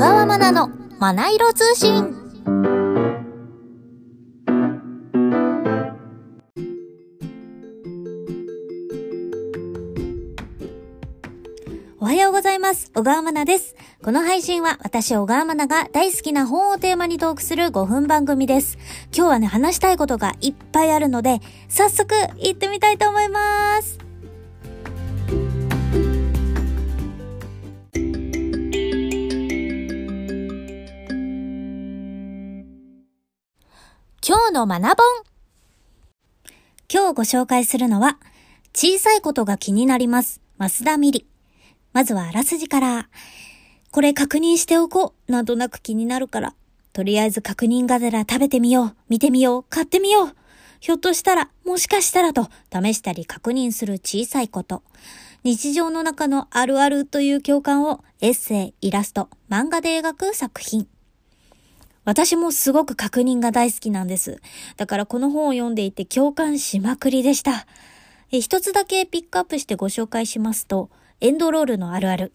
川まなのまな色通信。おはようございます。小川まなです。この配信は私小川まなが大好きな本をテーマにトークする5分番組です。今日はね、話したいことがいっぱいあるので、早速行ってみたいと思います。今日の学ぼん今日ご紹介するのは、小さいことが気になります。増田美里。まずはあらすじから。これ確認しておこう。なんとなく気になるから。とりあえず確認がてら食べてみよう。見てみよう。買ってみよう。ひょっとしたら、もしかしたらと試したり確認する小さいこと。日常の中のあるあるという共感をエッセイ、イラスト、漫画で描く作品。私もすごく確認が大好きなんです。だからこの本を読んでいて共感しまくりでした。一つだけピックアップしてご紹介しますと、エンドロールのあるある。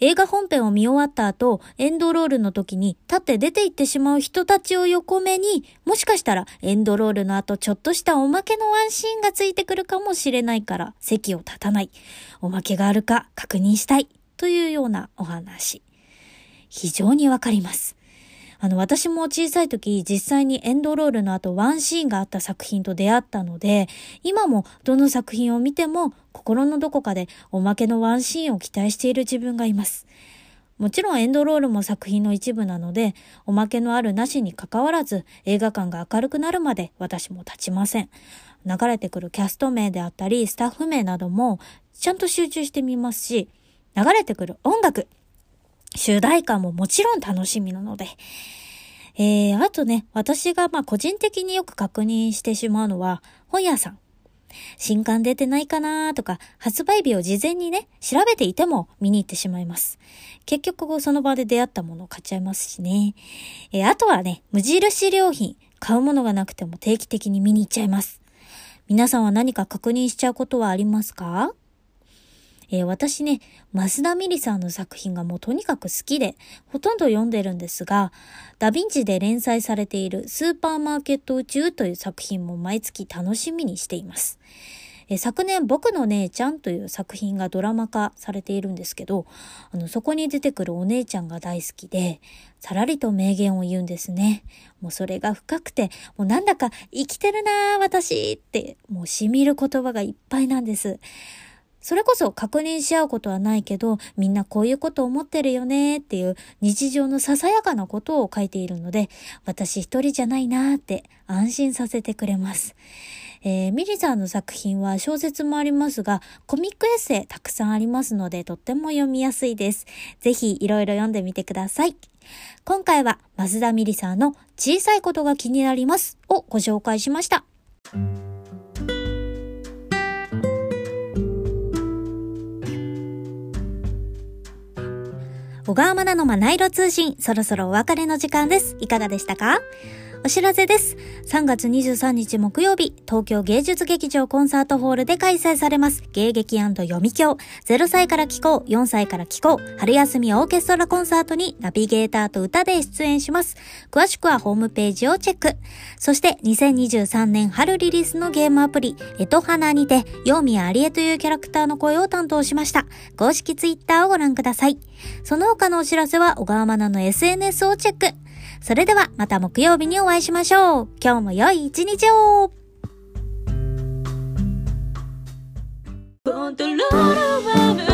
映画本編を見終わった後、エンドロールの時に立って出て行ってしまう人たちを横目に、もしかしたらエンドロールの後ちょっとしたおまけのワンシーンがついてくるかもしれないから席を立たない。おまけがあるか確認したい。というようなお話。非常にわかります。あの、私も小さい時、実際にエンドロールの後ワンシーンがあった作品と出会ったので、今もどの作品を見ても心のどこかでおまけのワンシーンを期待している自分がいます。もちろんエンドロールも作品の一部なので、おまけのあるなしに関わらず映画館が明るくなるまで私も立ちません。流れてくるキャスト名であったり、スタッフ名などもちゃんと集中してみますし、流れてくる音楽、主題歌ももちろん楽しみなので。えー、あとね、私がまあ個人的によく確認してしまうのは、本屋さん。新刊出てないかなとか、発売日を事前にね、調べていても見に行ってしまいます。結局その場で出会ったものを買っちゃいますしね。えー、あとはね、無印良品。買うものがなくても定期的に見に行っちゃいます。皆さんは何か確認しちゃうことはありますか？えー、私ね、増田美里さんの作品がもうとにかく好きで、ほとんど読んでるんですが、ダヴィンチで連載されているスーパーマーケット宇宙という作品も毎月楽しみにしています。え、昨年、僕の姉ちゃんという作品がドラマ化されているんですけど、あの、そこに出てくるお姉ちゃんが大好きで、さらりと名言を言うんですね。もうそれが深くて、もうなんだか生きてるなぁ、私って、もう染みる言葉がいっぱいなんです。それこそ確認し合うことはないけど、みんなこういうこと思ってるよねっていう日常のささやかなことを書いているので、私一人じゃないなーって安心させてくれます。えー、ミリさんの作品は小説もありますが、コミックエッセイたくさんありますので、とっても読みやすいです。ぜひいろいろ読んでみてください。今回は、増田ミリさんの小さいことが気になりますをご紹介しました。小川真奈のマナイロ通信、そろそろお別れの時間です。いかがでしたか？お知らせです。3月23日木曜日、東京芸術劇場コンサートホールで開催されます。芸劇読み教、0歳から聞こう、4歳から聞こう、春休みオーケストラコンサートにナビゲーターと歌で出演します。詳しくはホームページをチェック。そして2023年春リリースのゲームアプリ、エトハナにて、ヨーミヤアリエというキャラクターの声を担当しました。公式ツイッターをご覧ください。その他のお知らせは小川マナの SNS をチェック。それではまた木曜日にお会いしましょう。今日も良い一日をコントロールは